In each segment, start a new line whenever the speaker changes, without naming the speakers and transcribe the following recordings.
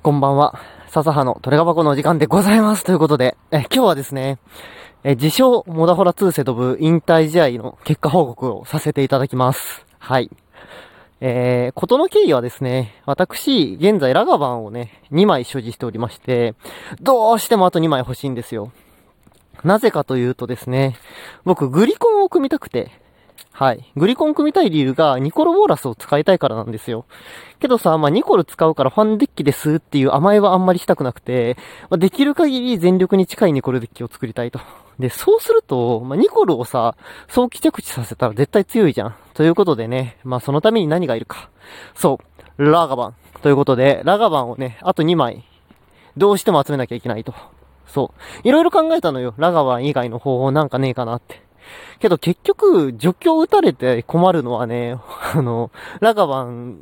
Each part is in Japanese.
こんばんは。笹葉のトレガ箱のお時間でございます。ということで、え今日はですね、え自称、モダホラ2セドブ引退試合の結果報告をさせていただきます。はい。えー、ことの経緯はですね、私、現在ラガバンをね、2枚所持しておりまして、どうしてもあと2枚欲しいんですよ。なぜかというとですね、僕、グリコンを組みたくて、はい。グリコン組みたい理由が、ニコロボーラスを使いたいからなんですよ。けどさ、まあ、ニコル使うからファンデッキですっていう甘えはあんまりしたくなくて、まあ、できる限り全力に近いニコルデッキを作りたいと。で、そうすると、まあ、ニコルをさ、早期着地させたら絶対強いじゃん。ということでね、まあ、そのために何がいるか。そう、ラガバン。ということで、ラガバンをね、あと2枚、どうしても集めなきゃいけないと。そう。いろいろ考えたのよ。ラガバン以外の方法なんかねえかなって。けど結局、除去打たれて困るのはね、あの、ラガバン、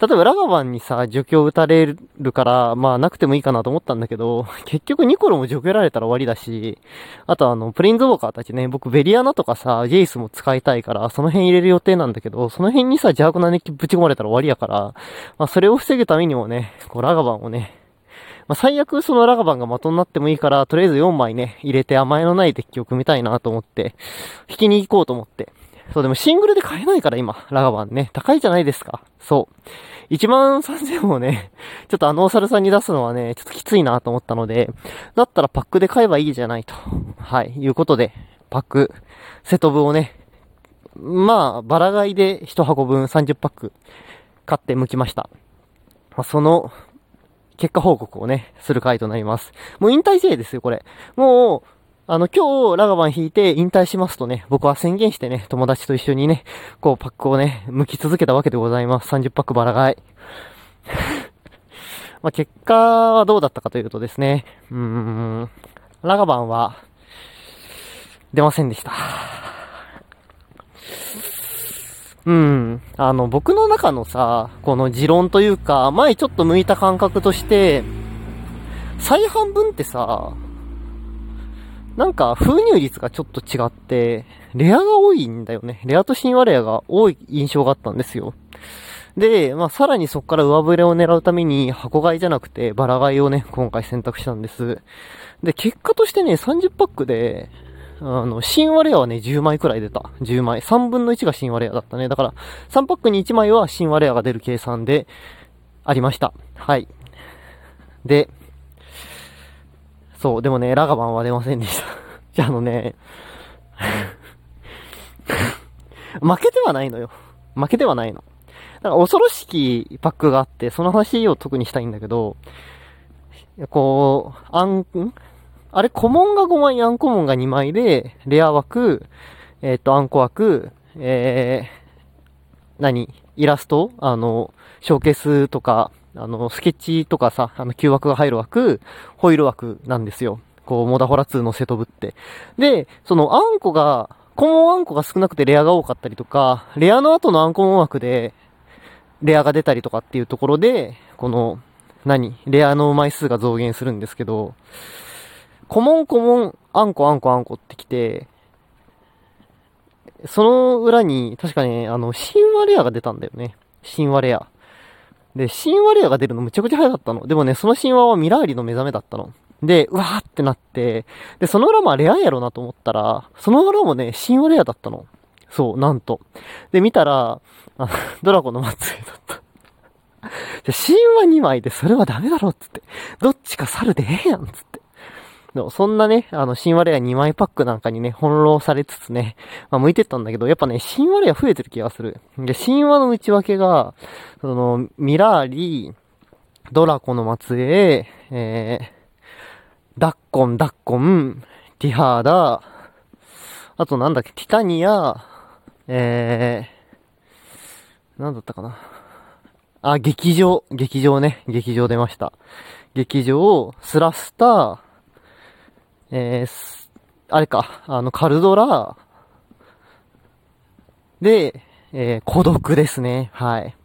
例えばラガバンにさ、除去打たれるから、まあなくてもいいかなと思ったんだけど、結局ニコロも除去られたら終わりだし、あとあの、プリンズウォーカーたちね、僕ベリアナとかさ、ジェイスも使いたいから、その辺入れる予定なんだけど、その辺にさ、邪悪な熱気ぶち込まれたら終わりやから、まあそれを防ぐためにもね、こうラガバンをね、まあ、最悪そのラガバンが的になってもいいから、とりあえず4枚ね、入れて甘えのないデッキを組みたいなと思って、引きに行こうと思って。そう、でもシングルで買えないから今、ラガバンね。高いじゃないですか。そう。1万3000をね、ちょっとあのお猿さんに出すのはね、ちょっときついなと思ったので、だったらパックで買えばいいじゃないと。はい、いうことで、パック、セトブをね、まあ、バラ買いで1箱分30パック買って剥きました。ま、その結果報告をね、する回となります。もう引退試合ですよ、これ。もう、あの、今日、ラガバン引いて引退しますとね、僕は宣言してね、友達と一緒にね、こう、パックをね、剥き続けたわけでございます。30パックバラ買い。まあ、結果はどうだったかというとですね、うーん、ラガバンは、出ませんでした。うん。あの、僕の中のさ、この持論というか、前ちょっと向いた感覚として、再半分ってさ、なんか封入率がちょっと違って、レアが多いんだよね。レアと新和レアが多い印象があったんですよ。で、まあ、さらにそこから上振れを狙うために箱買いじゃなくてバラ買いをね、今回選択したんです。で、結果としてね、30パックで、あの、新和レアはね、10枚くらい出た。10枚。3分の1が新和レアだったね。だから、3パックに1枚は新和レアが出る計算で、ありました。はい。で、そう、でもね、ラガバンは出ませんでした。じゃあ、あのね、負けてはないのよ。負けてはないの。だから恐ろしきパックがあって、その話を特にしたいんだけど、こう、あん、ん？あれ、コモンが5枚、アンコモンが2枚で、レア枠、えっ、ー、と、アンコ枠、えー、何？イラスト？あの、ショーケースとか、あの、スケッチとかさ、あの、旧枠が入る枠、ホイール枠なんですよ。こう、モダホラ2のセトブって。で、その、アンコが、コモンアンコが少なくてレアが多かったりとか、レアの後のアンコモン枠で、レアが出たりとかっていうところで、この、何？レアの枚数が増減するんですけど、コモンコモン、あんこあんこあんこってきて、その裏に、確かね、あの、神話レアが出たんだよね。神話レア。で、神話レアが出るのむちゃくちゃ早かったの。でもね、その神話はミラーリの目覚めだったの。で、うわーってなって、で、その裏もレアやろなと思ったら、その裏もね、神話レアだったの。そう、なんと。で、見たら、あドラゴンの末裔だった。神話2枚でそれはダメだろっつって。どっちか猿でええやんつって。でもそんなね、あの、新ワレア2枚パックなんかにね、翻弄されつつね、まあ向いてったんだけど、やっぱね、新ワレア増えてる気がする。で、神話の内訳が、その、ミラーリー、ドラコの末裔、えー、ダッコン、ダッコン、ティハーダ、あとなんだっけ、ティタニア、えー、なんだったかな。あ、劇場、劇場ね、劇場出ました。劇場、スラスター、えー、あれか、あの、カルドラで、えー、孤独ですね。はい。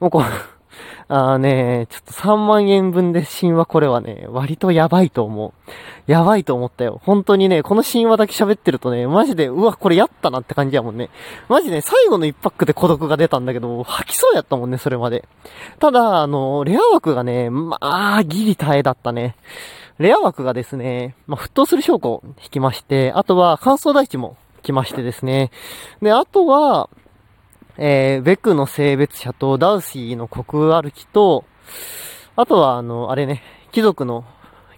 もうこ あーね、ちょっと3万円分で神話これはね、割とやばいと思う。やばいと思ったよ。本当にね、この神話だけ喋ってるとね、マジで、うわ、これやったなって感じやもんね。マジね、最後の1パックで孤独が出たんだけど、吐きそうやったもんね、それまで。ただ、あの、レア枠がね、まあ、ギリ耐えだったね。レア枠がですね、まあ、沸騰する証拠を引きまして、あとは乾燥大地も来ましてですね。で、あとは、えー、ベクの性別者とダウシーの国歩きと、あとは、あの、あれね、貴族の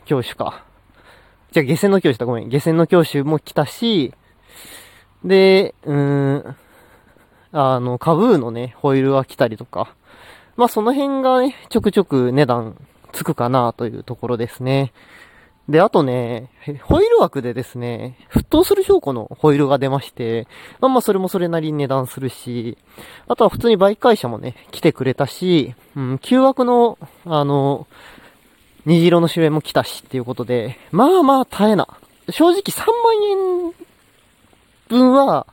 教師か。じゃあ、下船の教師だ、ごめん。下船の教師も来たし、で、うーん、あの、カブーのね、ホイールが来たりとか。まあ、その辺がね、ちょくちょく値段つくかなというところですね。で、あとね、ホイール枠でですね、沸騰する証拠のホイールが出まして、まあまあそれもそれなりに値段するし、あとは普通にバイク会社もね、来てくれたし、うん、旧枠の、あの、虹色の主演も来たしっていうことで、まあまあ耐えな。正直3万円分は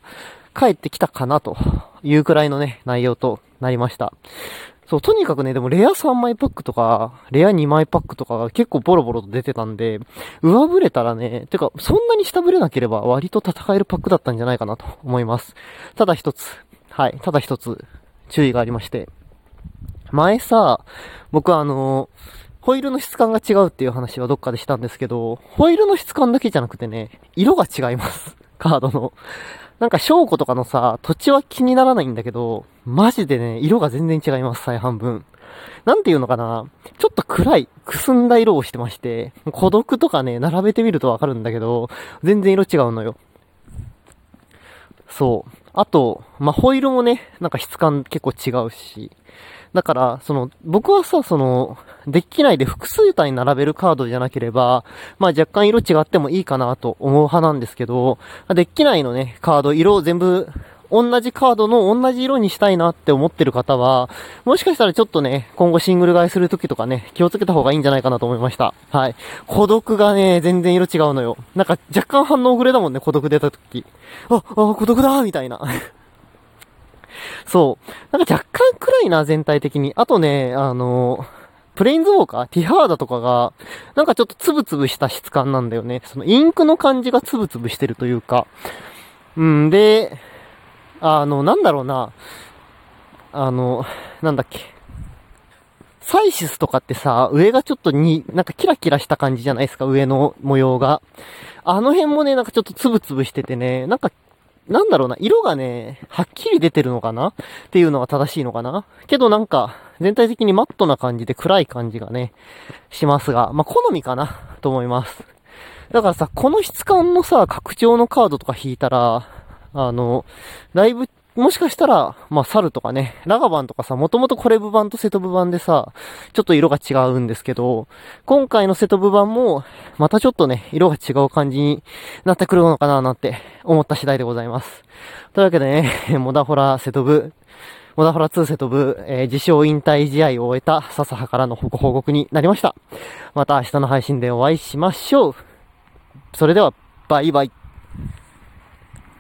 帰ってきたかなというくらいのね、内容となりました。そう、とにかくね、でもレア3枚パックとか、レア2枚パックとかが結構ボロボロと出てたんで、上振れたらね、てか、そんなに下振れなければ割と戦えるパックだったんじゃないかなと思います。ただ一つ、はい、ただ一つ、注意がありまして。前さ、僕はあのホイールの質感が違うっていう話はどっかでしたんですけど、ホイールの質感だけじゃなくてね、色が違います。カードの。なんか、証拠とかのさ、土地は気にならないんだけど、マジでね、色が全然違います、再半分。なんていうのかなちょっと暗い、くすんだ色をしてまして、孤独とかね、並べてみるとわかるんだけど、全然色違うのよ。そう。あと、まあ、ホイールもね、なんか質感結構違うし。だから、その、僕はさ、その、デッキ内で複数体並べるカードじゃなければ、まあ若干色違ってもいいかなと思う派なんですけど、デッキ内のね、カード、色を全部、同じカードの同じ色にしたいなって思ってる方は、もしかしたらちょっとね、今後シングル買いするときとかね、気をつけた方がいいんじゃないかなと思いました。はい。孤独がね、全然色違うのよ。なんか若干反応遅れだもんね、孤独出たとき。あ、あ、孤独だみたいな。そう。なんか若干暗いな、全体的に。あとね、あのプレインズウォーカー？ティハーダとかが、なんかちょっとつぶつぶした質感なんだよね。そのインクの感じがつぶつぶしてるというか。うんで、あの、なんだろうな。あの、なんだっけ。サイシスとかってさ、上がちょっとに、なんかキラキラした感じじゃないですか、上の模様が。あの辺もね、なんかちょっとつぶつぶしててね、なんかなんだろうな、色がね、はっきり出てるのかな？っていうのが正しいのかな？けどなんか、全体的にマットな感じで暗い感じがね、しますが、まあ、好みかなと思います。だからさ、この質感のさ、拡張のカードとか引いたら、あの、だいぶもしかしたら、まあ、猿とかね、ラガバンとかさ、もともとコレブ版とセトブ版でさ、ちょっと色が違うんですけど、今回のセトブ版も、またちょっとね、色が違う感じになってくるのかななんて思った次第でございます。というわけでね、モダホラセトブ、モダホラ2セトブ、えー、自称引退試合を終えた笹葉からの報告になりました。また明日の配信でお会いしましょう。それでは、バイバイ。